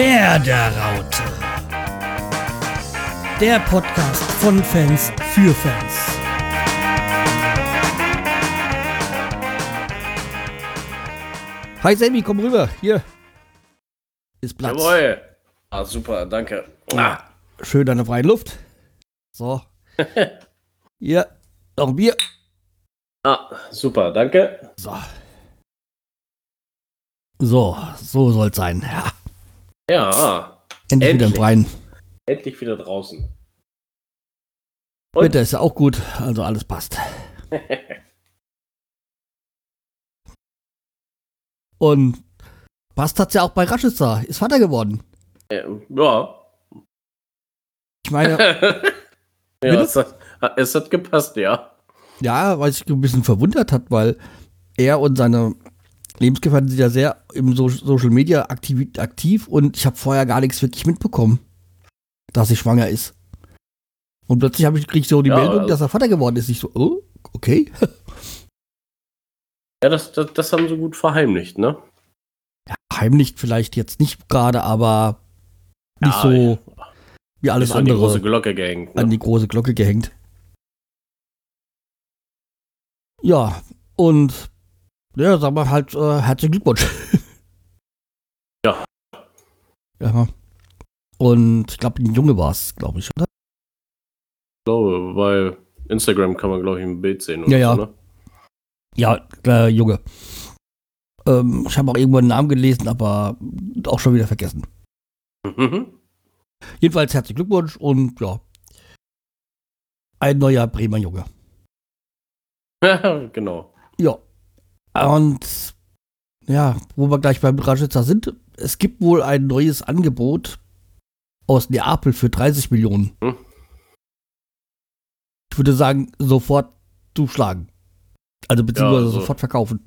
Werderaute. Der Podcast von Fans für Fans. Hi Sammy, komm rüber. Hier. Ist Platz. Jawohl. Ah, super, danke. Ah. Schön an der freien Luft. So. Hier, noch ein Bier. ah, super, danke. So. So, so soll's sein. Ja. Ja, Endlich, wieder im Endlich. Freien. endlich wieder draußen. Und? Wetter ist ja auch gut, also alles passt. Und passt hat's ja auch bei Raschitzer. Ist Vater geworden. Ähm, ja. Ich meine, ja, es hat, es hat gepasst, ja. ja, was ich ein bisschen verwundert hat, weil er und seine Lebensgefährten sind ja sehr im so Social Media aktiv, aktiv und ich habe vorher gar nichts wirklich mitbekommen, dass sie schwanger ist. Und plötzlich habe ich krieg so die Ja, Meldung, also- dass er Vater geworden ist. Ich so, oh, okay. Ja, das, das, das haben sie gut verheimlicht, ne? Heimlich vielleicht jetzt nicht gerade, aber nicht Ja, so wie alles Ist an die andere große Glocke gehängt. an Ne? die große Glocke gehängt. Ja, und ja, sagen wir halt äh, herzlichen Glückwunsch. Ja. Ja. Und ich glaube, ein Junge war es, glaube ich, oder? Ich glaube, bei Instagram kann man, glaube ich, ein Bild sehen. Ja, ja. So, ne? Ja, äh, Junge. Ähm, ich habe auch irgendwo einen Namen gelesen, aber auch schon wieder vergessen. Mhm. Jedenfalls herzlichen Glückwunsch und ja. Ein neuer Bremer Junge. Ja, genau. Ja. Und ja, wo wir gleich beim Raschitzer sind, es gibt wohl ein neues Angebot aus Neapel für 30 Millionen. Hm. Ich würde sagen, sofort zuschlagen. Also beziehungsweise also- sofort verkaufen.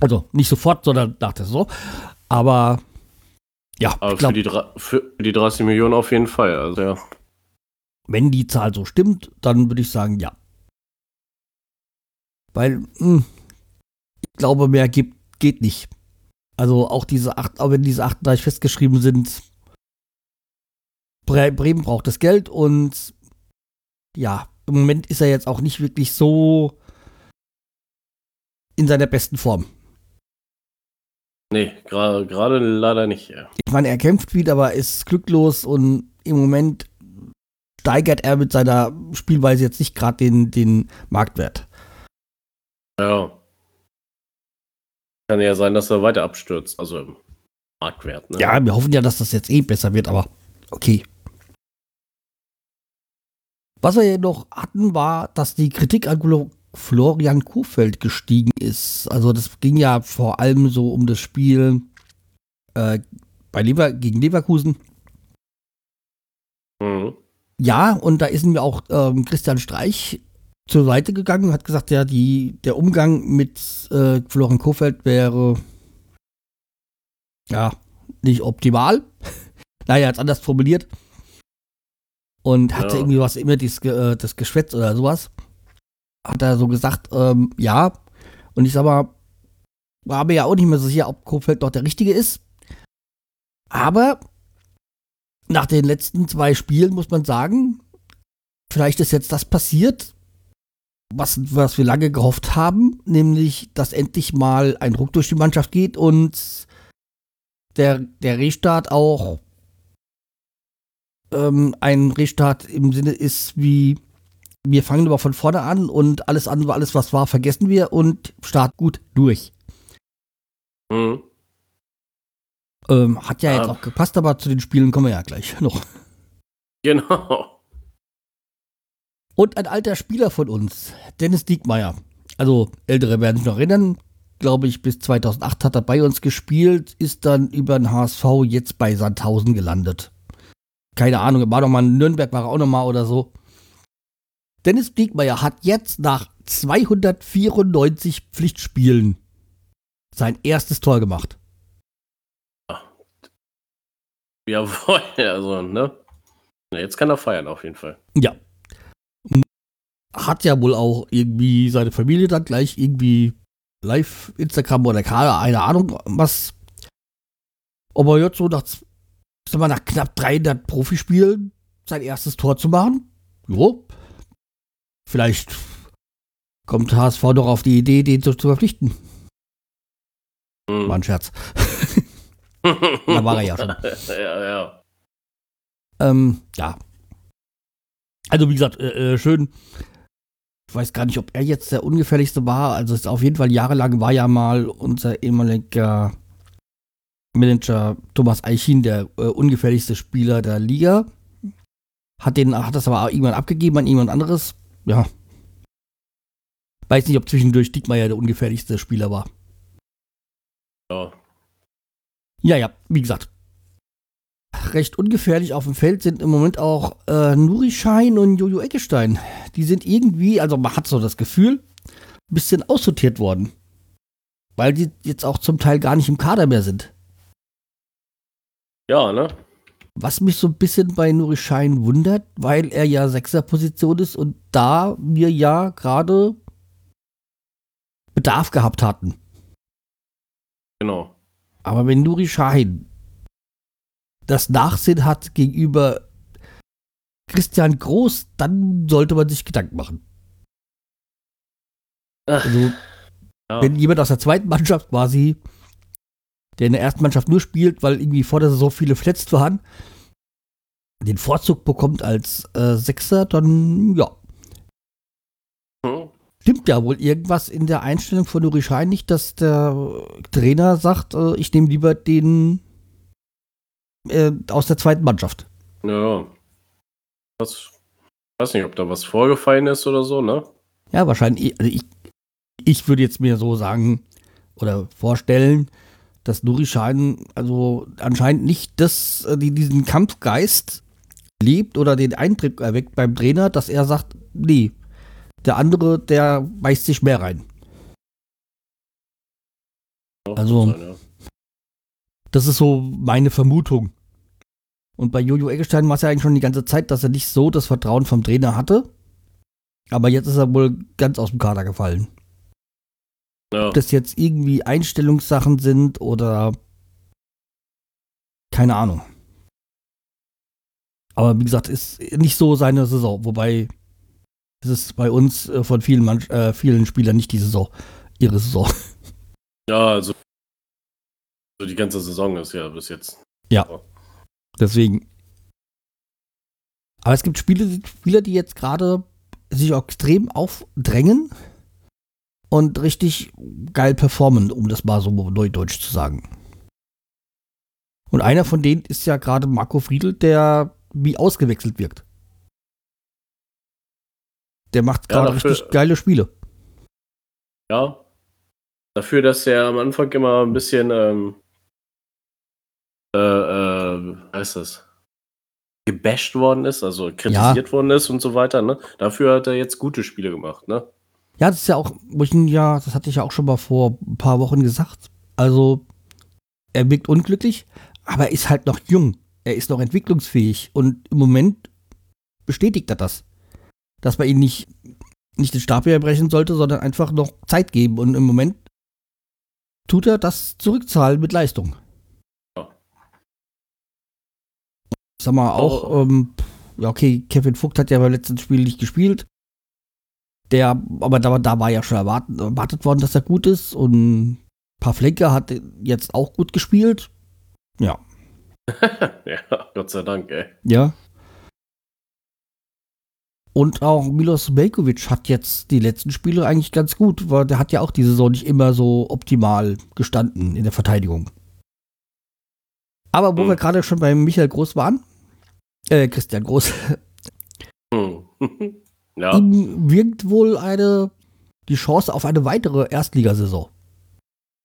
Also nicht sofort, sondern nach der Saison. Aber ja, Aber ich glaube, für, die, für die 30 Millionen auf jeden Fall. Also, ja. wenn die Zahl so stimmt, dann würde ich sagen, ja. Weil, mh, ich glaube, mehr gibt, geht nicht. Also auch diese acht, auch wenn diese 38 festgeschrieben sind, Bre Bremen braucht das Geld und ja, im Moment ist er jetzt auch nicht wirklich so in seiner besten Form. Nee, gra- gerade leider nicht. Ja. Ich meine, er kämpft wieder, aber ist glücklos und im Moment steigert er mit seiner Spielweise jetzt nicht gerade den, den Marktwert. ja. Kann ja sein, dass er weiter abstürzt. Also im Marktwert. Ne? Ja, wir hoffen ja, dass das jetzt eh besser wird, aber okay. Was wir ja noch hatten, war, dass die Kritik an Florian Kohfeldt gestiegen ist. Also das ging ja vor allem so um das Spiel äh, bei Lever gegen Leverkusen. Mhm. Ja, und da ist mir auch ähm, Christian Streich zur Seite gegangen und hat gesagt, ja, die, der Umgang mit äh, Florian Kohfeldt wäre ja nicht optimal. naja, hat anders formuliert. Und hatte Ja. irgendwie was, immer dies, Ge- äh, das Geschwätz oder sowas. Hat er so gesagt, ähm, ja. Und ich sag mal, war mir ja auch nicht mehr so sicher, ob Kohfeldt noch der Richtige ist. Aber nach den letzten zwei Spielen muss man sagen, vielleicht ist jetzt das passiert, was, was wir lange gehofft haben, nämlich, dass endlich mal ein Ruck durch die Mannschaft geht und der, der Restart auch ähm, ein Restart im Sinne ist wie, wir fangen aber von vorne an und alles andere, alles was war, vergessen wir und starten gut durch. Mhm. Ähm, hat ja jetzt Ah. auch gepasst, aber zu den Spielen kommen wir ja gleich noch. Genau. Und ein alter Spieler von uns, Dennis Diekmeyer. Also ältere werden sich noch erinnern. Glaube ich, bis 2008 hat er bei uns gespielt, ist dann über den HSV jetzt bei Sandhausen gelandet. Keine Ahnung, war doch mal in Nürnberg, war er auch noch mal oder so. Dennis Diekmeyer hat jetzt nach 294 Pflichtspielen sein erstes Tor gemacht. Jawohl, also, ne? Jetzt kann er feiern, auf jeden Fall. Ja. Hat ja wohl auch irgendwie seine Familie dann gleich irgendwie live Instagram oder keine, eine Ahnung was Aber jetzt so nach, sag mal, nach knapp 300 Profispielen sein erstes Tor zu machen, jo, vielleicht kommt HSV doch auf die Idee, den zu, zu verpflichten. Hm. War ein Scherz. da war er ja schon. ja, ja. Ähm, ja. Also wie gesagt, äh, äh, schön. Ich weiß gar nicht, ob er jetzt der ungefährlichste war. Also es ist auf jeden Fall jahrelang war ja mal unser ehemaliger Manager Thomas Eichin der äh, ungefährlichste Spieler der Liga. Hat den, hat das aber auch irgendwann abgegeben an jemand anderes. Ja. Weiß nicht, ob zwischendurch Diekmeyer der ungefährlichste Spieler war. ja. Ja, ja, wie gesagt. Recht ungefährlich auf dem Feld sind im Moment auch äh, Nuri Schein und Jojo Eckestein. Die sind irgendwie, also man hat so das Gefühl, ein bisschen aussortiert worden. Weil die jetzt auch zum Teil gar nicht im Kader mehr sind. Ja, ne? Was mich so ein bisschen bei Nuri Schein wundert, weil er ja Sechserposition ist und da wir ja gerade Bedarf gehabt hatten. Genau. Aber wenn Nuri Schein das Nachsehen hat gegenüber Christian Groß, dann sollte man sich Gedanken machen. Ach, Also, ja. wenn jemand aus der zweiten Mannschaft quasi, der in der ersten Mannschaft nur spielt, weil irgendwie vor der Saison viele verletzt waren, den Vorzug bekommt als äh, Sechser, dann ja, Hm. stimmt ja wohl irgendwas in der Einstellung von Nuri Schein nicht, dass der Trainer sagt, äh, ich nehme lieber den äh, aus der zweiten Mannschaft. Ja. Das, weiß nicht, ob da was vorgefallen ist oder so, ne? Ja, wahrscheinlich. Also ich, ich würde jetzt mir so sagen oder vorstellen, dass Nuri Schein also anscheinend nicht das, äh, die, diesen Kampfgeist lebt oder den Eindruck erweckt beim Trainer, dass er sagt, nee, der andere, der beißt sich mehr rein. Also-. Das ist so meine Vermutung. Und bei Jojo Eggestein war es ja eigentlich schon die ganze Zeit, dass er nicht so das Vertrauen vom Trainer hatte. Aber jetzt ist er wohl ganz aus dem Kader gefallen. ja. ob das jetzt irgendwie Einstellungssachen sind oder keine Ahnung. Aber wie gesagt, ist nicht so seine Saison. Wobei es ist bei uns äh, von vielen, Mann äh, vielen Spielern nicht die Saison, ihre Saison. ja, also so die ganze Saison ist ja bis jetzt. Deswegen. Aber es gibt Spiele, Spieler, die jetzt gerade sich auch extrem aufdrängen und richtig geil performen, um das mal so neudeutsch zu sagen. Und einer von denen ist ja gerade Marco Friedl, der wie ausgewechselt wirkt. Der macht Ja, gerade dafür- richtig geile Spiele. Ja. Dafür, dass er am Anfang immer ein bisschen, ähm, äh, äh, wie heißt das? gebasht worden ist, also kritisiert worden ist und so weiter, ne? Dafür hat er jetzt gute Spiele gemacht, ne? Ja, das ist ja auch, ja, das hatte ich ja auch schon mal vor ein paar Wochen gesagt. Also, er wirkt unglücklich, aber er ist halt noch jung. Er ist noch entwicklungsfähig und im Moment bestätigt er das. Dass man ihn nicht, nicht den Stab brechen sollte, sondern einfach noch Zeit geben. Und im Moment tut er das zurückzahlen mit Leistung. Ja. Sag mal, auch, ähm, ja, okay, Kevin Vogt hat ja beim letzten Spiel nicht gespielt. Der, aber da, da war ja schon erwartet, erwartet worden, dass er gut ist. Und Pavlenka hat jetzt auch gut gespielt. Ja. ja, Gott sei Dank, ey. Ja. Und auch Milos Belkovic hat jetzt die letzten Spiele eigentlich ganz gut, weil der hat ja auch die Saison nicht immer so optimal gestanden in der Verteidigung. Aber wo Hm. wir gerade schon bei Michael Groß waren, äh, Christian Groß, Hm. ja, ihm wirkt wohl eine, die Chance auf eine weitere Erstligasaison.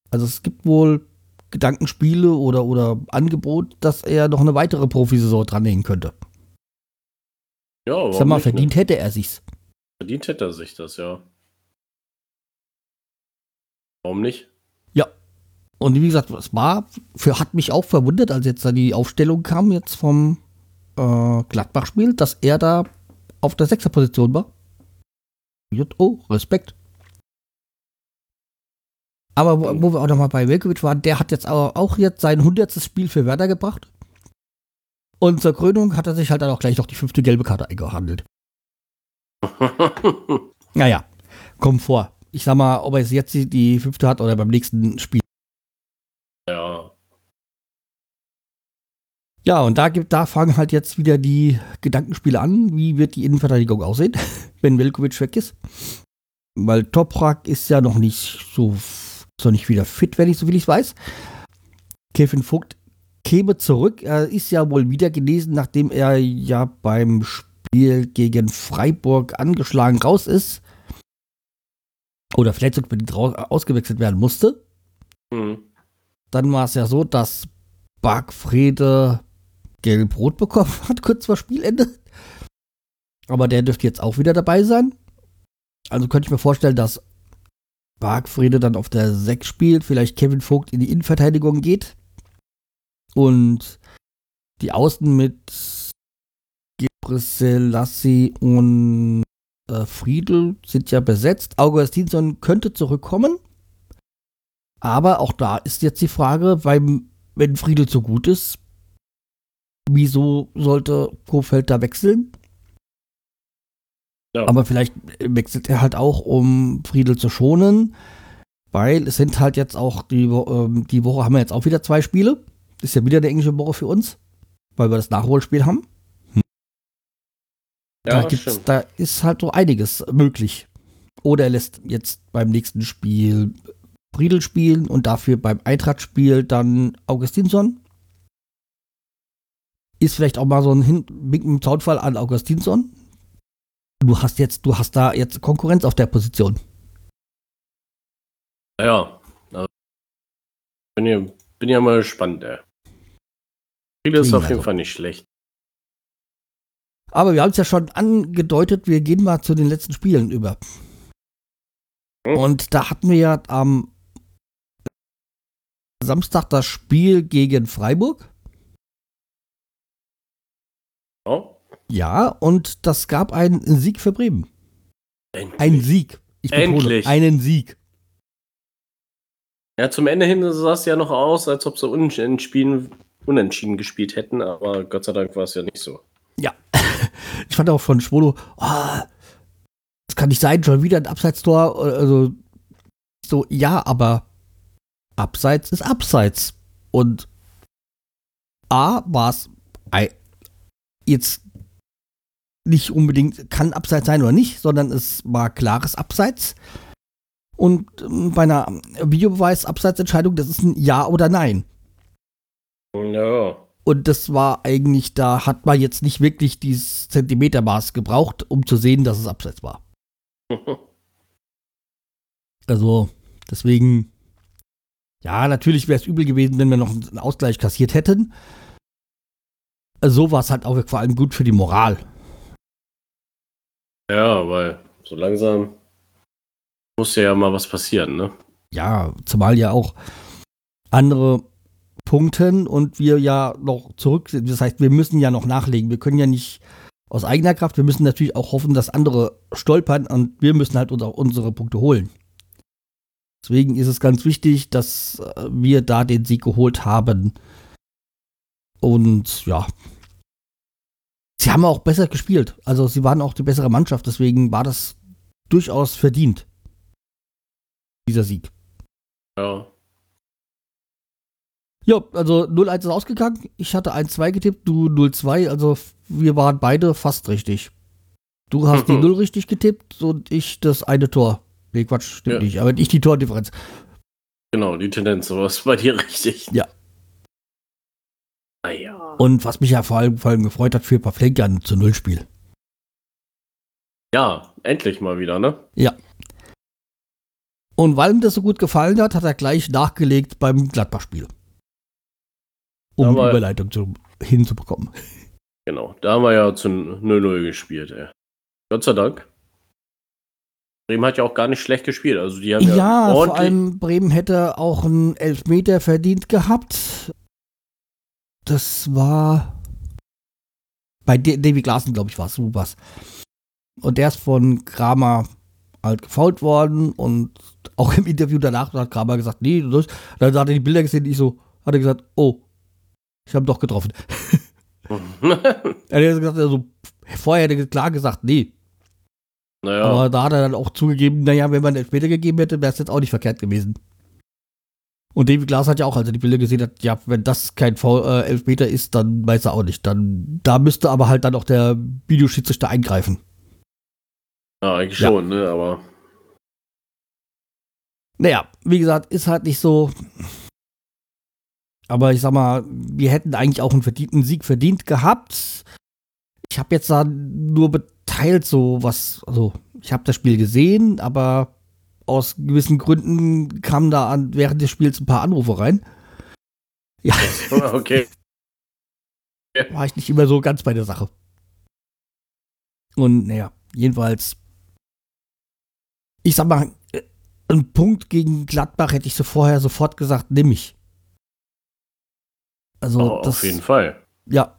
Also es gibt wohl Gedankenspiele oder, oder Angebot, dass er noch eine weitere Profisaison dranhängen könnte. ja, warum Sag mal, nicht, ne? verdient hätte er sich's. Verdient hätte er sich das, ja. Warum nicht? Und wie gesagt, es war, für, hat mich auch verwundert, als jetzt da die Aufstellung kam, jetzt vom äh, Gladbach-Spiel, dass er da auf der Sechserposition war. Oh, Respekt. Aber wo, wo wir auch nochmal bei Velkovic waren, der hat jetzt auch, auch jetzt sein 100. Spiel für Werder gebracht. Und zur Krönung hat er sich halt dann auch gleich noch die fünfte gelbe Karte eingehandelt. naja, kommt vor. Ich sag mal, ob er jetzt die fünfte hat oder beim nächsten Spiel. ja. Ja, und da, gibt, da fangen halt jetzt wieder die Gedankenspiele an. Wie wird die Innenverteidigung aussehen, wenn Velkovic weg ist? Weil Toprak ist ja noch nicht so, so nicht wieder fit, wenn ich so viel ich weiß. Kevin Vogt käme zurück. Er ist ja wohl wieder genesen, nachdem er ja beim Spiel gegen Freiburg angeschlagen raus ist. Oder verletzungsbedingt ausgewechselt werden musste. Hm. Dann war es ja so, dass Bargfrede gelb-rot bekommen hat, kurz vor Spielende. Aber der dürfte jetzt auch wieder dabei sein. Also könnte ich mir vorstellen, dass Bargfrede dann auf der 6 spielt, vielleicht Kevin Vogt in die Innenverteidigung geht. Und die Außen mit Gebrselassie und äh, Friedel sind ja besetzt. Augustinsson könnte zurückkommen. Aber auch da ist jetzt die Frage, weil wenn Friedel so gut ist, wieso sollte Kofeld da wechseln? Ja. Aber vielleicht wechselt er halt auch, um Friedel zu schonen, weil es sind halt jetzt auch die, ähm, die Woche haben wir jetzt auch wieder zwei Spiele. Ist ja wieder eine englische Woche für uns, weil wir das Nachholspiel haben. Ja, da, gibt's, da ist halt so einiges möglich. Oder er lässt jetzt beim nächsten Spiel Friedel spielen und dafür beim Eintracht-Spiel dann Augustinsson. Ist vielleicht auch mal so ein Hin Wink im Zaunfall an Augustinsson. Du hast jetzt, du hast da jetzt Konkurrenz auf der Position. Ja. Also, bin, ja, bin ja mal gespannt, ey. Friedel ist auf jeden also. Fall nicht schlecht. Aber wir haben es ja schon angedeutet, wir gehen mal zu den letzten Spielen über. Hm. Und da hatten wir ja am Samstag das Spiel gegen Freiburg. Ja. Ja, und das gab einen Sieg für Bremen. Endlich. Ein Sieg. Ich betone, Endlich. einen Sieg. Ja, zum Ende hin sah es ja noch aus, als ob sie unentschieden, unentschieden gespielt hätten, aber Gott sei Dank war es ja nicht so. Ja. Ich fand auch von Schwolo, oh, das kann nicht sein, schon wieder ein Abseitstor. Also, so, ja, aber Abseits ist Abseits. Und A war es jetzt nicht unbedingt kann Abseits sein oder nicht, sondern es war klares Abseits. Und ähm, bei einer Videobeweis-Abseitsentscheidung, das ist ein Ja oder Nein. Ja. Und das war eigentlich, da hat man jetzt nicht wirklich dieses Zentimetermaß gebraucht, um zu sehen, dass es abseits war. Also, deswegen, ja, natürlich wäre es übel gewesen, wenn wir noch einen Ausgleich kassiert hätten. So war es halt auch vor allem gut für die Moral. ja, weil so langsam muss ja mal was passieren, ne? Ja, zumal ja auch andere punkten und wir ja noch zurück sind. Das heißt, wir müssen ja noch nachlegen. Wir können ja nicht aus eigener Kraft, wir müssen natürlich auch hoffen, dass andere stolpern und wir müssen halt unser, unsere Punkte holen. Deswegen ist es ganz wichtig, dass äh, wir da den Sieg geholt haben. Und ja. Sie haben auch besser gespielt. Also sie waren auch die bessere Mannschaft, deswegen war das durchaus verdient. Dieser Sieg. Ja. Ja, also 0-1 ist ausgegangen. Ich hatte 1-2 getippt, du 0-2. Also wir waren beide fast richtig. Du hast die 0 richtig getippt und ich das eine Tor. Nee, Quatsch, stimmt Ja. nicht. Aber ich die Tordifferenz. Genau, die Tendenz, sowas bei dir richtig. Ja. Naja. Und was mich ja vor allem, vor allem gefreut hat für Pavlenka ein zu Null Spiel. Ja, endlich mal wieder, ne? Und weil ihm das so gut gefallen hat, hat er gleich nachgelegt beim Gladbach-Spiel. Um Aber- die Überleitung zu, hinzubekommen. Genau. Da haben wir ja zu 0-0 gespielt, ey. Gott sei Dank. Bremen hat ja auch gar nicht schlecht gespielt. Also die haben ja, Ja, vor allem Bremen hätte auch einen Elfmeter verdient gehabt. Das war bei Davy Klaassen, glaube ich, war es. Was. Und der ist von Kramer halt gefault worden und auch im Interview danach hat Kramer gesagt, nee, das, dann hat er die Bilder gesehen, ich so, hat er gesagt, oh, ich habe doch getroffen. er hat gesagt, also, vorher hätte er klar gesagt, nee. naja, Aber da hat er dann auch zugegeben, naja, wenn man Elfmeter gegeben hätte, wäre es jetzt auch nicht verkehrt gewesen. Und David Glass hat ja auch, als er die Bilder gesehen hat, ja, wenn das kein Foul, äh, Elfmeter ist, dann weiß er auch nicht. Dann, da müsste aber halt dann auch der Videoschiedsrichter eingreifen. ja, eigentlich Ja. schon, ne? Aber Naja, wie gesagt, ist halt nicht so. Aber ich sag mal, wir hätten eigentlich auch einen verdienten Sieg verdient gehabt. Ich habe jetzt da nur beteiligt so was, also ich habe das Spiel gesehen, aber aus gewissen Gründen kamen da an, während des Spiels ein paar Anrufe rein. Ja, okay. war ich nicht immer so ganz bei der Sache. Und naja, jedenfalls, ich sag mal, äh, ein Punkt gegen Gladbach hätte ich so vorher sofort gesagt, nimm ich. Also, Oh, das, auf jeden Fall. ja.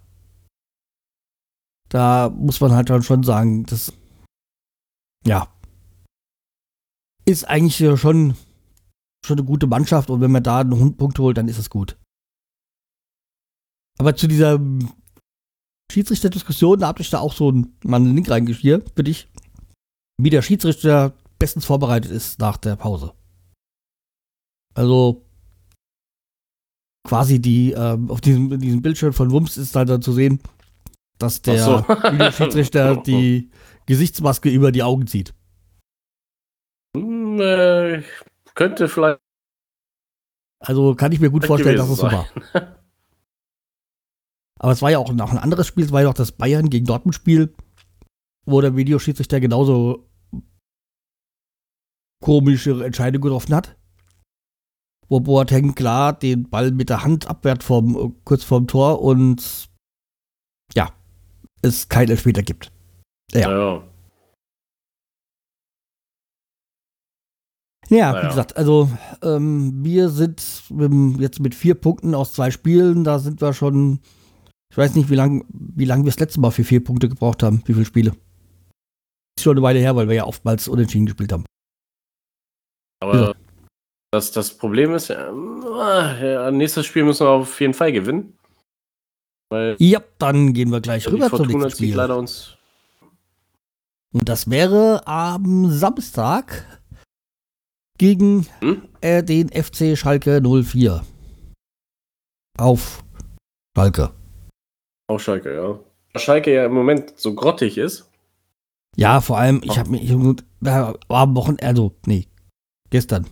Da muss man halt dann schon sagen, das, ja, ist eigentlich äh, schon, schon eine gute Mannschaft und wenn man da einen Punkt holt, dann ist es gut. Aber zu dieser Schiedsrichterdiskussion, da habe ich da auch so einen, mal einen Link reingeschrieben für dich, wie der Schiedsrichter bestens vorbereitet ist nach der Pause. Also quasi die, ähm, auf diesem, diesem Bildschirm von Wumms ist da dann zu sehen, dass der so. Videoschiedsrichter die Gesichtsmaske über die Augen zieht. Äh, könnte vielleicht Also kann ich mir gut vorstellen, dass es so war. Aber es war ja auch noch ein anderes Spiel, es war ja auch das Bayern gegen Dortmund-Spiel, wo der Videoschiedsrichter genauso komische Entscheidungen getroffen hat. Wo Boateng klar den Ball mit der Hand abwehrt vom, kurz vorm Tor und ja, es kein Elfmeter gibt. Ja. Ja. Ja, Naja. wie gesagt, also ähm, wir sind jetzt mit vier Punkten aus zwei Spielen, da sind wir schon, ich weiß nicht, wie lange wie lang wir das letzte Mal für vier Punkte gebraucht haben, wie viele Spiele. Ist schon eine Weile her, weil wir ja oftmals unentschieden gespielt haben. Aber das, das Problem ist, ja, nächstes Spiel müssen wir auf jeden Fall gewinnen. Weil Ja, dann gehen wir gleich rüber zum nächsten Spiel. leider uns. Und das wäre am Samstag gegen Hm? äh, den FC Schalke 04. Auf Schalke. Auf Schalke, ja. Schalke ja im Moment so grottig ist. Ja, vor allem, ich habe mir, ich, da war am Wochenende, also, nee, gestern.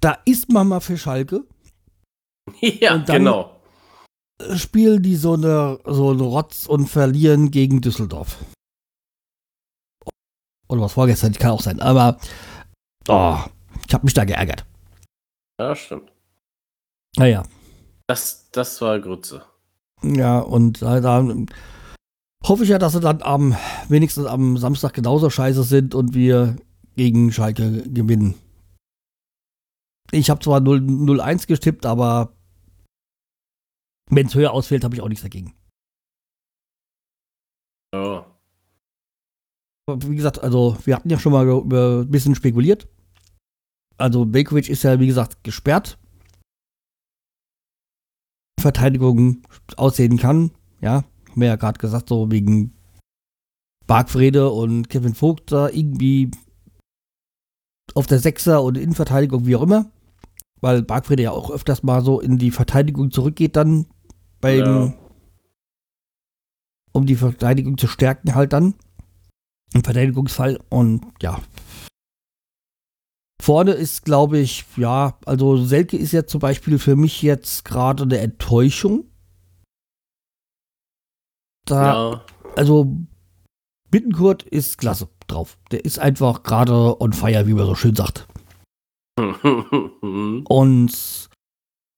Da ist man mal für Schalke, ja, Und dann- genau. spielen die so eine, so eine Rotz und verlieren gegen Düsseldorf. Oder was vorgestern, kann auch sein, aber, oh, ich habe mich da geärgert. Ja, stimmt. Naja, Das, das war Grütze. ja, und da, da hoffe ich ja, dass sie dann am, wenigstens am Samstag genauso scheiße sind und wir gegen Schalke gewinnen. Ich habe zwar 0 0-1 getippt, aber wenn es höher ausfällt, habe ich auch nichts dagegen. Ja. Wie gesagt, also wir hatten ja schon mal über ein bisschen spekuliert. Also Belkovic ist ja, wie gesagt, gesperrt. Verteidigung aussehen kann, ja, haben wir ja gerade gesagt, so wegen Bargfrede und Kevin Vogt da irgendwie auf der Sechser und Innenverteidigung, wie auch immer. Weil Bargfrede ja auch öfters mal so in die Verteidigung zurückgeht dann beim, Ja. um die Verteidigung zu stärken halt dann. Im Verteidigungsfall und ja. Vorne ist, glaube ich, ja, also Selke ist ja zum Beispiel für mich jetzt gerade eine Enttäuschung. Da, Ja. also Bittenkurt ist klasse drauf. Der ist einfach gerade on fire, wie man so schön sagt. Und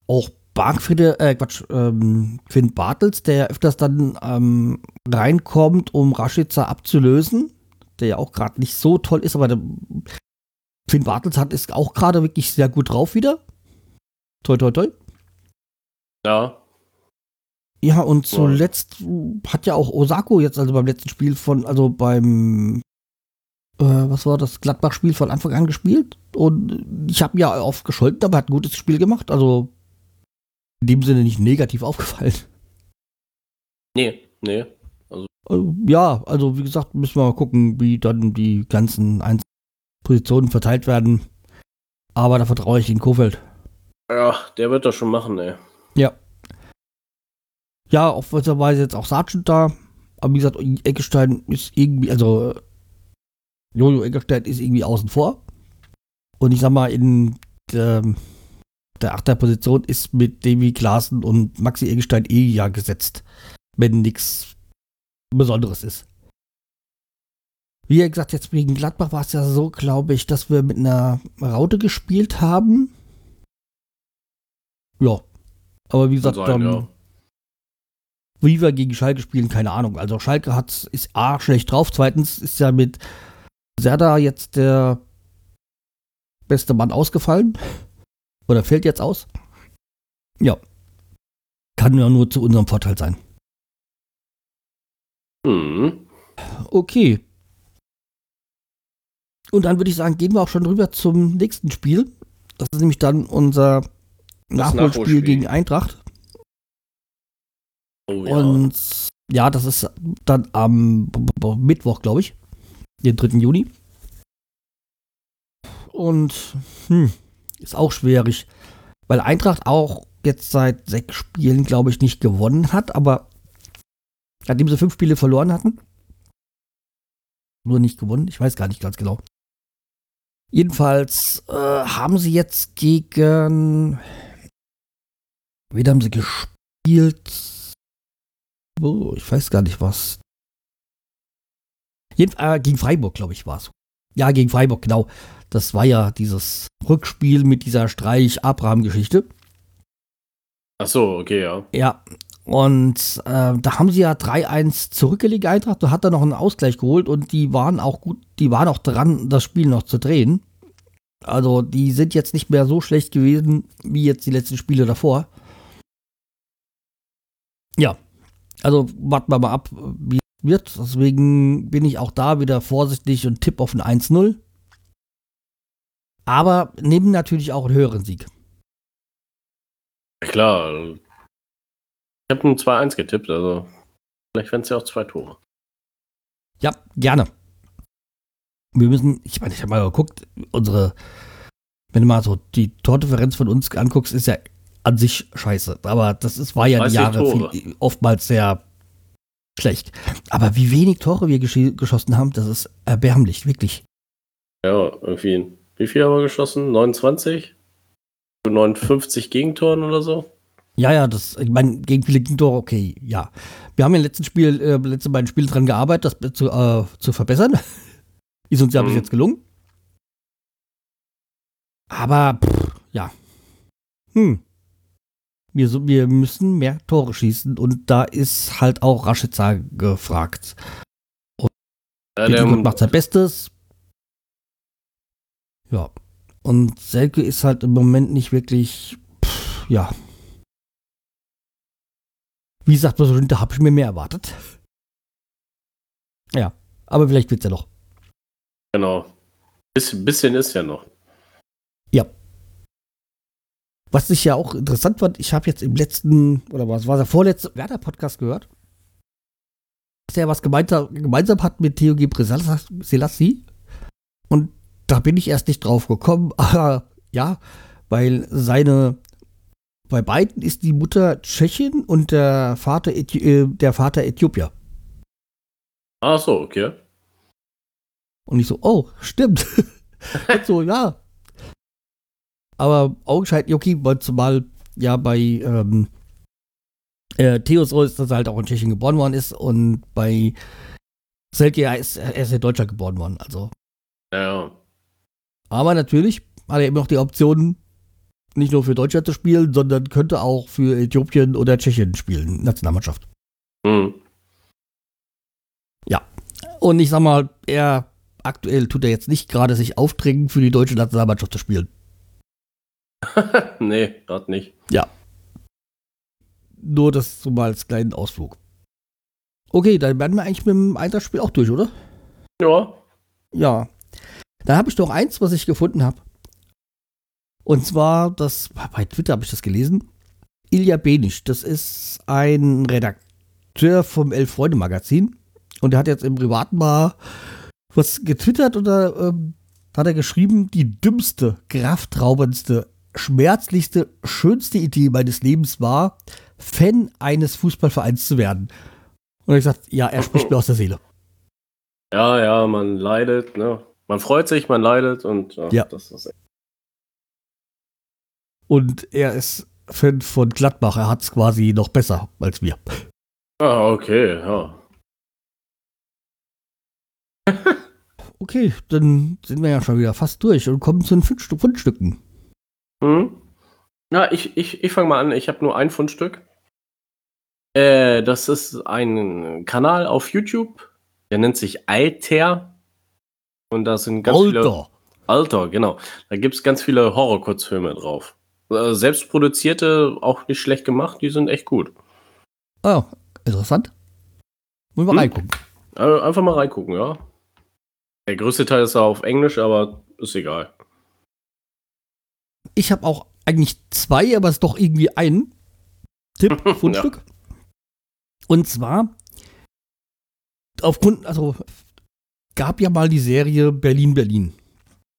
auch Bargfriede, äh, Quatsch, ähm, Finn Bartels, der öfters dann ähm, reinkommt, um Raschitzer abzulösen, der ja auch gerade nicht so toll ist, aber der Finn Bartels hat ist auch gerade wirklich sehr gut drauf wieder. Toi, toi, toi. ja. Ja, und zuletzt hat ja auch Osako jetzt, also beim letzten Spiel von, also beim äh, was war das Gladbach-Spiel von Anfang an gespielt. Und ich habe ja oft gescholten, aber hat ein gutes Spiel gemacht. Also in dem Sinne nicht negativ aufgefallen. Nee, nee. Also, ja, also wie gesagt, müssen wir mal gucken, wie dann die ganzen einzelnen Positionen verteilt werden. Aber da vertraue ich in Kofeld. Ja, der wird das schon machen, ey. Ja. Ja, auf welcher Weise jetzt auch Sargent da. Aber wie gesagt, Eckestein ist irgendwie, also Jojo Eckestein ist irgendwie außen vor. Und ich sag mal, in der, der Achterposition ist mit Davy Klaassen und Maxi Eggestein eh ja gesetzt. Wenn nichts Besonderes ist. Wie gesagt, jetzt wegen Gladbach war es ja so, glaube ich, dass wir mit einer Raute gespielt haben. Ja. Aber wie gesagt, sein, dann, ja. wie wir gegen Schalke spielen, keine Ahnung. Also Schalke hat, ist A, schlecht drauf. Zweitens ist ja mit Serda jetzt der beste Mann ausgefallen. Oder fällt jetzt aus. Ja. Kann ja nur zu unserem Vorteil sein. Mhm. Okay. Und dann würde ich sagen, gehen wir auch schon rüber zum nächsten Spiel. Das ist nämlich dann unser Nachholspiel, Nachholspiel, gegen Eintracht. Oh, ja. Und ja, das ist dann am Mittwoch, glaube ich. Den 3. Juni. Und hm, ist auch schwierig. Weil Eintracht auch jetzt seit sechs Spielen, glaube ich, nicht gewonnen hat, aber nachdem sie fünf Spiele verloren hatten, nur nicht gewonnen, ich weiß gar nicht ganz genau. Jedenfalls äh, haben sie jetzt gegen. Wen haben sie gespielt? Oh, ich weiß gar nicht was. Jeden, äh, gegen Freiburg, glaube ich, war es. Ja, gegen Freiburg, genau. Das war ja dieses Rückspiel mit dieser Streich-Abraham-Geschichte. Ach so, okay, ja. Ja, und äh, da haben sie ja 3-1 zurückgelegt, Eintracht. Da hat er noch einen Ausgleich geholt und die waren auch gut, die waren auch dran, das Spiel noch zu drehen. Also die sind jetzt nicht mehr so schlecht gewesen wie jetzt die letzten Spiele davor. Ja, also warten wir mal ab, wie es wird. Deswegen bin ich auch da wieder vorsichtig und tipp auf ein 1-0. Aber nehmen natürlich auch einen höheren Sieg. Klar, ich habe ein 2-1 getippt, also vielleicht werden es ja auch zwei Tore. Ja, gerne. Wir müssen, ich meine, ich habe mal geguckt, unsere, wenn du mal so die Tordifferenz von uns anguckst, ist ja an sich scheiße. Aber das ist, war ja die Jahre viel, oftmals sehr schlecht. Aber wie wenig Tore wir gesch geschossen haben, das ist erbärmlich, wirklich. Ja, irgendwie. Wie viel haben wir geschossen? 29? 59 Gegentoren oder so? Ja, ja, das, ich meine, gegen viele Gegentore, okay, ja. Wir haben im letzten Spiel, äh, letzten beiden Spielen dran gearbeitet, das zu, äh, zu verbessern. Ist uns ja mhm. bis jetzt gelungen. Aber, pff, ja. Hm. Wir, wir müssen mehr Tore schießen und da ist halt auch Raschitzer gefragt. Und ja, der macht sein Bestes. Ja. Und Selke ist halt im Moment nicht wirklich, pff, ja, wie gesagt, da habe ich mir mehr erwartet. Ja, aber vielleicht wird es ja noch. Genau. Ein bisschen ist ja noch. Ja. Was ich ja auch interessant fand, ich habe jetzt im letzten, oder was war der vorletzte Werder-Podcast gehört, dass er was gemeinsam, gemeinsam hat mit Theo Selassie. Und da bin ich erst nicht drauf gekommen, aber ja, weil seine bei beiden ist die Mutter Tschechin und der Vater, Äthi äh, der Vater Äthiopier. Ach so, okay. Und ich so, oh, stimmt. und so, ja. Aber augenscheinlich, okay, weil zumal ja bei ähm, äh, Theo so ist, dass er halt auch in Tschechien geboren worden ist und bei Selke, ja, ist, er ist in Deutschland geboren worden, also. Ja. Aber natürlich hat er immer noch die Option, nicht nur für Deutschland zu spielen, sondern könnte auch für Äthiopien oder Tschechien spielen, Nationalmannschaft. Mhm. Ja. Und ich sag mal, er aktuell tut er jetzt nicht gerade sich aufdrängen, für die deutsche Nationalmannschaft zu spielen. nee, gerade nicht. Ja. Nur das so mal als kleinen Ausflug. Okay, dann werden wir eigentlich mit dem Eintrachtspiel auch durch, oder? Ja. Ja. Dann habe ich noch eins, was ich gefunden habe. Und zwar, das, bei Twitter habe ich das gelesen. Ilja Benisch, das ist ein Redakteur vom Elf-Freunde-Magazin. Und der hat jetzt im Privaten mal was getwittert oder ähm, hat er geschrieben, die dümmste, kraftraubendste, schmerzlichste, schönste Idee meines Lebens war, Fan eines Fußballvereins zu werden. Und ich gesagt, ja, er spricht mir aus der Seele. Ja, ja, man leidet, ne? Man freut sich, man leidet und ja, ja. das ist Und er ist Fan von Gladbach, er hat es quasi noch besser als wir. Ah, okay, ja. okay, dann sind wir ja schon wieder fast durch und kommen zu den Fundstücken. Hm? Ja, ich, ich, ich fange mal an. Ich habe nur ein Fundstück. Äh, das ist ein Kanal auf YouTube. Der nennt sich Alter. Und da sind ganz Alter. viele. Alter, genau. Da gibt es ganz viele Horror-Kurzfilme drauf. Äh, selbstproduzierte, auch nicht schlecht gemacht. Die sind echt gut. Oh, interessant. Wollen wir hm? reingucken? Äh, einfach mal reingucken, ja. Der größte Teil ist auf Englisch, aber ist egal. Ich habe auch eigentlich zwei, aber es ist doch irgendwie ein Tipp, Fundstück. ja. Und zwar aufgrund, also gab ja mal die Serie Berlin Berlin.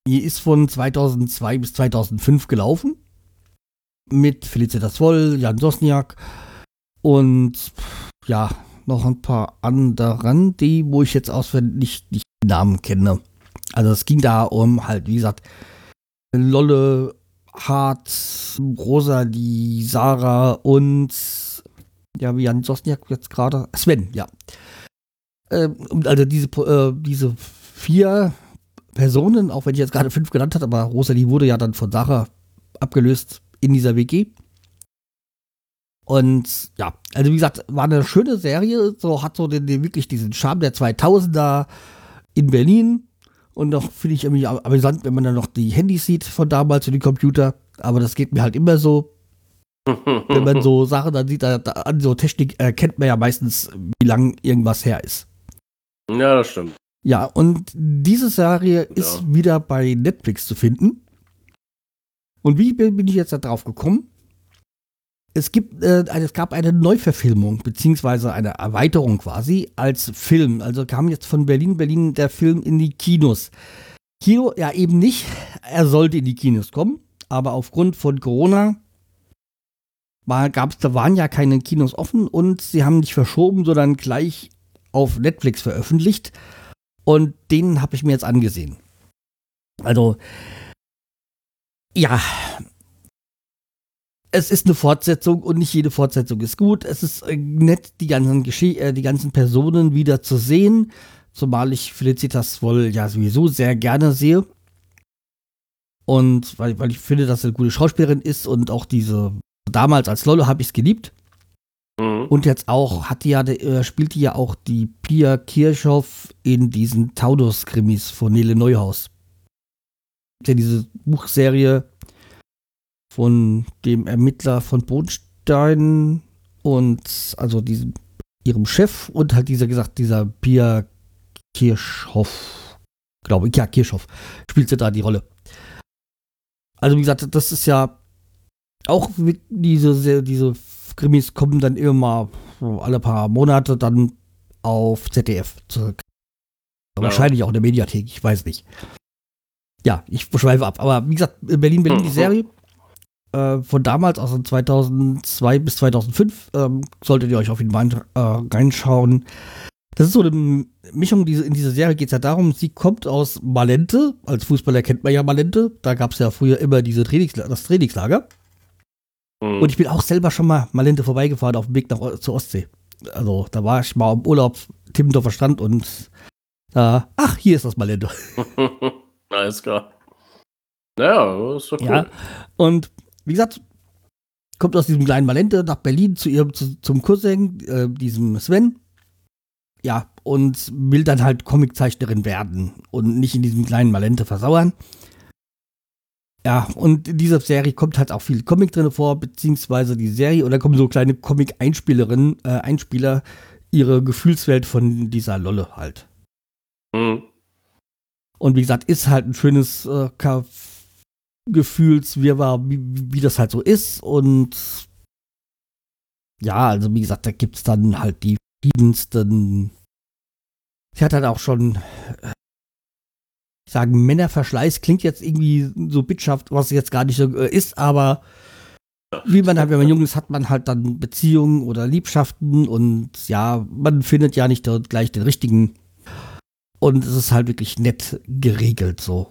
Die ist von 2002 bis 2005 gelaufen. Mit Felicitas Woll, Jan Sosniak und ja, noch ein paar anderen, die, wo ich jetzt auswendig nicht die Namen kenne. Also es ging da um halt, wie gesagt, Lolle, Hart, Rosa, die Sarah und ja, wie Jan Sosniak jetzt gerade, Sven, ja. Ähm, also diese, äh, diese vier Personen, auch wenn ich jetzt gerade fünf genannt habe, aber Rosa, die wurde ja dann von Sarah abgelöst in dieser WG. Und ja, also wie gesagt, war eine schöne Serie, so hat so den, den wirklich diesen Charme der 2000er in Berlin. Und doch finde ich irgendwie amüsant, wenn man dann noch die Handys sieht von damals und die Computer. Aber das geht mir halt immer so. wenn man so Sachen dann sieht, da, da, an so Technik erkennt man ja meistens, wie lang irgendwas her ist. Ja, das stimmt. Ja, und diese Serie ja. ist wieder bei Netflix zu finden. Und wie bin ich jetzt da drauf gekommen? es gibt, äh, es gab eine Neuverfilmung, beziehungsweise eine Erweiterung quasi als Film. Also kam jetzt von Berlin, Berlin der Film in die Kinos. Kino, ja eben nicht. Er sollte in die Kinos kommen, aber aufgrund von Corona war, gab's, da waren ja keine Kinos offen und sie haben nicht verschoben, sondern gleich auf Netflix veröffentlicht. Und den habe ich mir jetzt angesehen. Also, ja, es ist eine Fortsetzung und nicht jede Fortsetzung ist gut. Es ist äh, nett, die ganzen, Gesche äh, die ganzen Personen wieder zu sehen, zumal ich Felicitas wohl ja sowieso sehr gerne sehe. Und weil, weil ich finde, dass sie eine gute Schauspielerin ist und auch diese, damals als Lolo habe ich es geliebt. Mhm. Und jetzt auch, hat die ja, äh, spielt die ja auch die Pia Kirchhoff in diesen Taunus-Krimis von Nele Neuhaus. Ja, diese Buchserie von dem Ermittler von Bodenstein und also diesem ihrem Chef und halt dieser gesagt, dieser Pia Kirchhoff, glaube ich, ja, Kirchhoff, spielt sie da die Rolle. Also wie gesagt, das ist ja auch diese, diese Krimis kommen dann immer alle paar Monate dann auf ZDF zurück. Ja. Wahrscheinlich auch in der Mediathek, ich weiß nicht. Ja, ich schweife ab. Aber wie gesagt, Berlin, Berlin, die mhm. Serie äh, von damals, also 2002 bis 2005, ähm, solltet ihr euch auf jeden Fall äh, reinschauen. Das ist so eine Mischung, diese, in dieser Serie geht es ja darum, sie kommt aus Malente, als Fußballer kennt man ja Malente, da gab es ja früher immer diese Trainingsla das Trainingslager. Mhm. Und ich bin auch selber schon mal Malente vorbeigefahren auf dem Weg nach, zur Ostsee. Also da war ich mal im Urlaub, Timmendorfer Strand und da, ach, hier ist das Malente. Alles klar. Naja, ist doch cool. Ja, und wie gesagt, kommt aus diesem kleinen Valente nach Berlin zu ihrem, zu, zum Cousin, äh, diesem Sven. Ja, und will dann halt Comiczeichnerin werden und nicht in diesem kleinen Malente versauern. Ja, und in dieser Serie kommt halt auch viel Comic drin vor, beziehungsweise die Serie, oder kommen so kleine Comic-Einspielerinnen, äh, Einspieler, ihre Gefühlswelt von dieser Lolle halt. Mhm. Und wie gesagt, ist halt ein schönes äh, Gefühlswirrwarr, wie, wie das halt so ist. Und ja, also wie gesagt, da gibt es dann halt die verschiedensten. Sie hat halt auch schon, äh, ich sage, Männerverschleiß klingt jetzt irgendwie so Bittschaft, was jetzt gar nicht so äh, ist, aber wie man halt, wenn man jung ist, hat man halt dann Beziehungen oder Liebschaften und ja, man findet ja nicht gleich den richtigen. Und es ist halt wirklich nett geregelt so.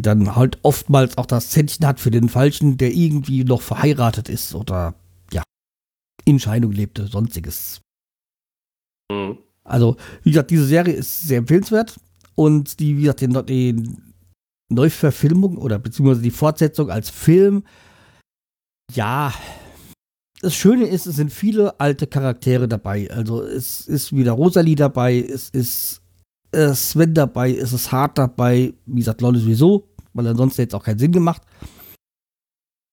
Dann halt oftmals auch das Zändchen hat für den Falschen, der irgendwie noch verheiratet ist oder ja, in Scheidung lebte, sonstiges. Mhm. Also, wie gesagt, diese Serie ist sehr empfehlenswert und die, wie gesagt, die, die Neuverfilmung oder beziehungsweise die Fortsetzung als Film ja, das Schöne ist, es sind viele alte Charaktere dabei. Also es ist wieder Rosalie dabei, es ist äh, Sven dabei, es ist Hart dabei. Wie gesagt, Lolle sowieso, weil ansonsten jetzt auch keinen Sinn gemacht.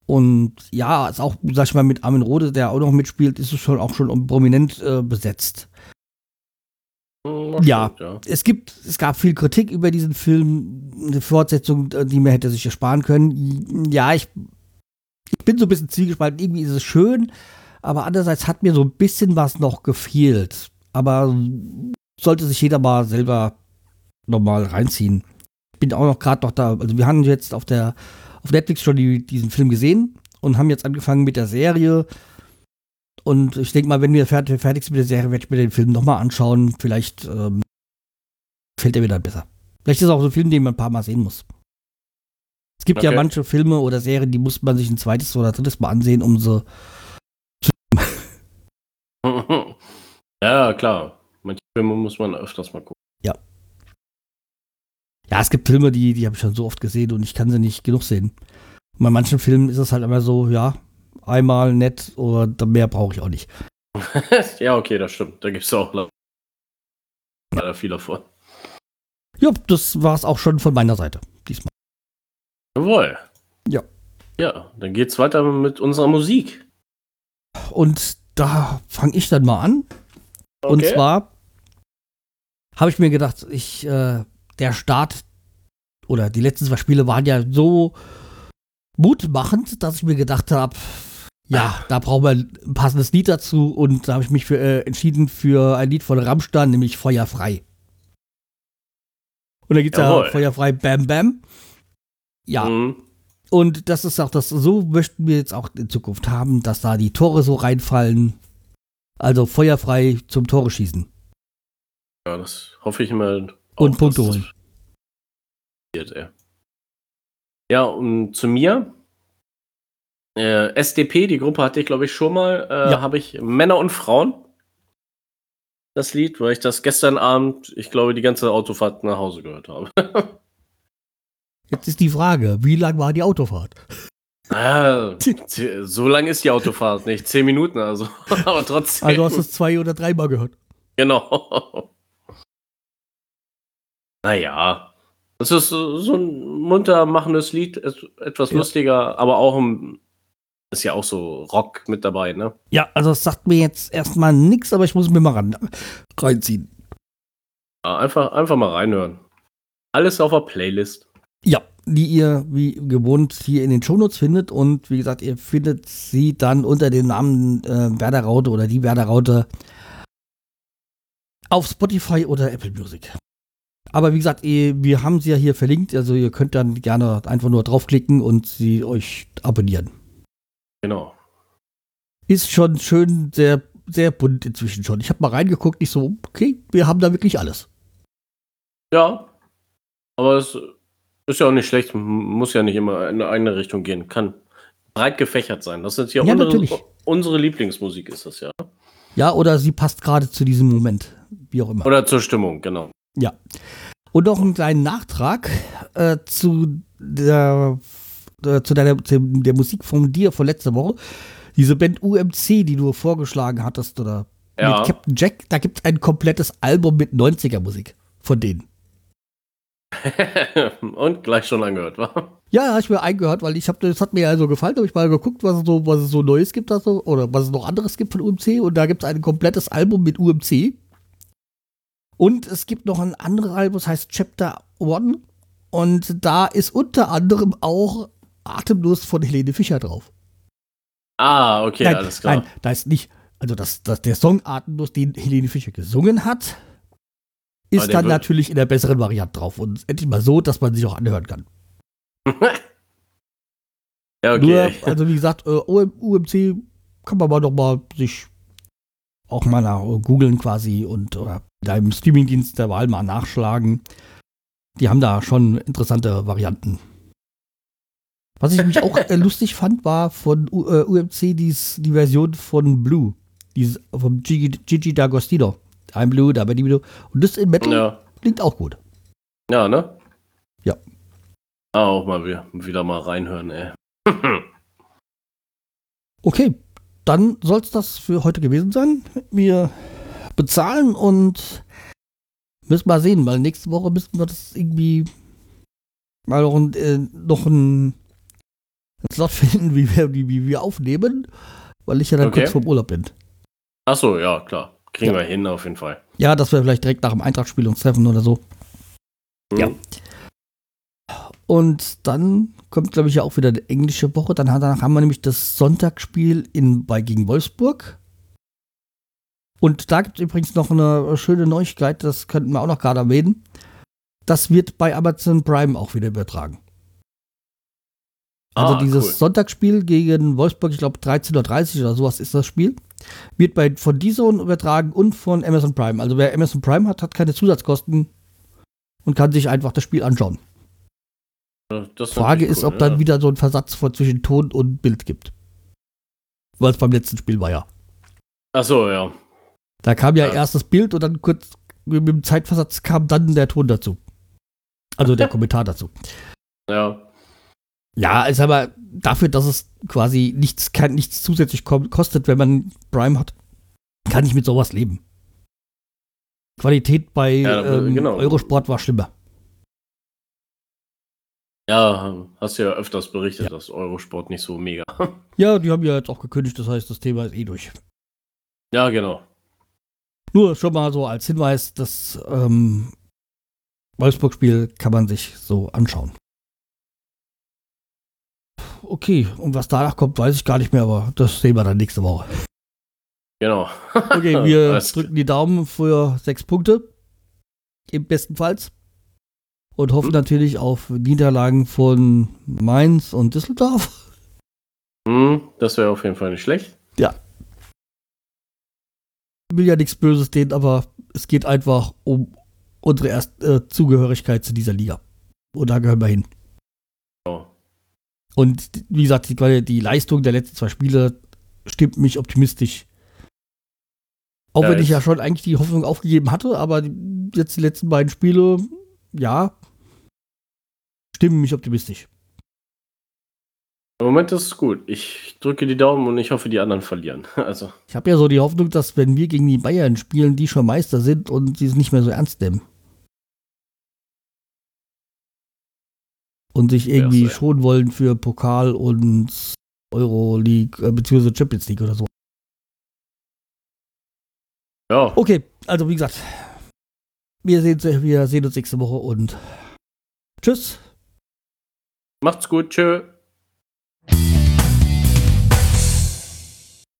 Und ja, ist auch, sag ich mal, mit Armin Rode, der auch noch mitspielt, ist es schon auch schon prominent äh, besetzt. Ja, ja, es gibt, es gab viel Kritik über diesen Film, eine Fortsetzung, äh, die man hätte sich ersparen können. Ja, ich ich bin so ein bisschen zwiegespalten. Irgendwie ist es schön, aber andererseits hat mir so ein bisschen was noch gefehlt. Aber sollte sich jeder mal selber nochmal reinziehen. Ich bin auch noch gerade noch da. Also wir haben jetzt auf der auf Netflix schon die, diesen Film gesehen und haben jetzt angefangen mit der Serie. Und ich denke mal, wenn wir fertig, fertig sind mit der Serie, werde ich mir den Film nochmal anschauen. Vielleicht ähm, fällt er mir dann besser. Vielleicht ist es auch so ein Film, den man ein paar Mal sehen muss. Es gibt okay. ja manche Filme oder Serien, die muss man sich ein zweites oder drittes Mal ansehen, um so zu. ja, klar. Manche Filme muss man öfters mal gucken. Ja. Ja, es gibt Filme, die, die habe ich schon so oft gesehen und ich kann sie nicht genug sehen. Und bei manchen Filmen ist es halt immer so, ja, einmal nett oder mehr brauche ich auch nicht. ja, okay, das stimmt. Da gibt es auch leider viel davon. Ja, das war es auch schon von meiner Seite diesmal. Jawohl. Ja. Ja, dann geht's weiter mit unserer Musik. Und da fange ich dann mal an. Okay. Und zwar habe ich mir gedacht, ich, äh, der Start oder die letzten zwei Spiele waren ja so mutmachend, dass ich mir gedacht habe, ja, da brauchen wir ein passendes Lied dazu und da habe ich mich für, äh, entschieden für ein Lied von Rammstein, nämlich Feuerfrei. Und da gibt es ja Feuerfrei Bam Bam. Ja. Mhm. Und das ist auch das, so möchten wir jetzt auch in Zukunft haben, dass da die Tore so reinfallen. Also feuerfrei zum Tore schießen. Ja, das hoffe ich mal. Und Punkte holen. Ja, und zu mir. Äh, SDP, die Gruppe hatte ich, glaube ich, schon mal. Äh, ja. Habe ich Männer und Frauen. Das Lied, weil ich das gestern Abend, ich glaube, die ganze Autofahrt nach Hause gehört habe. Jetzt ist die Frage, wie lang war die Autofahrt? Ah, so lang ist die Autofahrt nicht. Zehn Minuten also. Aber trotzdem. Also hast du es zwei oder dreimal gehört. Genau. Naja. Es ist so ein munter machendes Lied, etwas ja. lustiger, aber auch ein, ist ja auch so Rock mit dabei, ne? Ja, also es sagt mir jetzt erstmal nichts, aber ich muss mir mal ran, reinziehen. Ja, einfach, einfach mal reinhören. Alles auf der Playlist. Ja, die ihr wie gewohnt hier in den Shownotes findet und wie gesagt, ihr findet sie dann unter dem Namen äh, Werder Raute oder die Werder Raute auf Spotify oder Apple Music. Aber wie gesagt, ihr, wir haben sie ja hier verlinkt, also ihr könnt dann gerne einfach nur draufklicken und sie euch abonnieren. Genau. Ist schon schön sehr, sehr bunt inzwischen schon. Ich habe mal reingeguckt, ich so, okay, wir haben da wirklich alles. Ja, aber es ist ja auch nicht schlecht, muss ja nicht immer in eine Richtung gehen. Kann breit gefächert sein. Das ist ja, ja unsere, unsere Lieblingsmusik, ist das ja. Ja, oder sie passt gerade zu diesem Moment, wie auch immer. Oder zur Stimmung, genau. Ja. Und noch einen kleinen Nachtrag äh, zu der, äh, zu deiner, zu der Musik von dir von letzter Woche. Diese Band UMC, die du vorgeschlagen hattest, oder ja. mit Captain Jack, da gibt es ein komplettes Album mit 90er Musik von denen. Und gleich schon angehört, wa? Ja, habe ich mir eingehört, weil ich habe das hat mir ja so gefallen, habe ich mal geguckt, was es so was es so Neues gibt, also, oder was es noch anderes gibt von UMC und da gibt es ein komplettes Album mit UMC. Und es gibt noch ein anderes Album, das heißt Chapter One Und da ist unter anderem auch Atemlos von Helene Fischer drauf. Ah, okay, nein, alles klar. Nein, da ist nicht, also das, das, der Song Atemlos, den Helene Fischer gesungen hat, ist der dann natürlich in der besseren Variante drauf. Und endlich mal so, dass man sich auch anhören kann. ja, Nur, okay. also wie gesagt, äh, UMC kann man mal noch mal sich auch mal nach googeln quasi und oder in einem Streamingdienst der Wahl mal nachschlagen. Die haben da schon interessante Varianten. Was ich mich auch äh, lustig fand, war von U äh, UMC dies, die Version von Blue. Dieses vom Gigi, Gigi D'Agostino. I'm Blue, da bin ich Blue. Und das in Metal Ja. klingt auch gut. ja, ne? Ja. Auch mal wieder, wieder mal reinhören, ey. Okay, dann soll es das für heute gewesen sein. Wir bezahlen und müssen mal sehen, weil nächste Woche müssen wir das irgendwie mal noch, ein, äh, noch einen Slot finden, wie wir, wie, wie wir aufnehmen, weil ich ja dann Okay. kurz vorm Urlaub bin. Ach so, ja, klar. Kriegen Ja. wir hin, auf jeden Fall. Ja, dass wir vielleicht direkt nach dem Eintrachtspiel uns treffen oder so. Mhm. Ja. Und dann kommt, glaube ich, ja auch wieder die englische Woche. Dann danach haben wir nämlich das Sonntagsspiel in, bei gegen Wolfsburg. Und da gibt es übrigens noch eine schöne Neuigkeit, das könnten wir auch noch gerade erwähnen. Das wird bei Amazon Prime auch wieder übertragen. Also Ah, dieses cool. Sonntagsspiel gegen Wolfsburg, ich glaube 13.30 Uhr oder sowas ist das Spiel, wird bei, von dieser übertragen und von Amazon Prime. Also wer Amazon Prime hat, hat keine Zusatzkosten und kann sich einfach das Spiel anschauen. Das Frage ist, cool, ob dann ja. wieder so ein Versatz von zwischen Ton und Bild gibt. Weil es beim letzten Spiel war ja. Ach so, ja. Da kam ja, Ja. erst das Bild und dann kurz mit dem Zeitversatz kam dann der Ton dazu. Also der Kommentar dazu. Ja. Ja, ist aber dafür, dass es quasi nichts, kein, nichts zusätzlich kostet, wenn man Prime hat, kann ich mit sowas leben. Qualität bei Ja, ähm, genau. Eurosport war schlimmer. Ja, hast ja öfters berichtet, Ja. dass Eurosport nicht so mega. Ja, die haben ja jetzt auch gekündigt, das heißt, das Thema ist eh durch. ja, genau. Nur schon mal so als Hinweis, das ähm, Wolfsburg-Spiel kann man sich so anschauen. Okay, und was danach kommt, weiß ich gar nicht mehr, aber das sehen wir dann nächste Woche. Genau. Okay, wir drücken die Daumen für sechs Punkte. Im bestenfalls. Und hoffen Hm. natürlich auf Niederlagen von Mainz und Düsseldorf. Hm, das wäre auf jeden Fall nicht schlecht. Ich will ja nichts Böses denen, aber es geht einfach um unsere Erst äh, Zugehörigkeit zu dieser Liga. Und da gehören wir hin. Oh. Und wie gesagt, die, die Leistung der letzten zwei Spiele stimmt mich optimistisch. Auch Ja, wenn ich ja schon eigentlich die Hoffnung aufgegeben hatte, aber jetzt die letzten beiden Spiele, ja, stimmen mich optimistisch. Im Moment ist es gut. Ich drücke die Daumen und ich hoffe, die anderen verlieren. Also, Ich habe ja so die Hoffnung, dass wenn wir gegen die Bayern spielen, die schon Meister sind und sie es nicht mehr so ernst nehmen. Und sich irgendwie Ja, so, ja. schonen wollen für Pokal und Euroleague, äh, beziehungsweise Champions League oder so. ja, Okay, also wie gesagt, wir sehen, wir sehen uns nächste Woche und tschüss. Macht's gut. Tschö.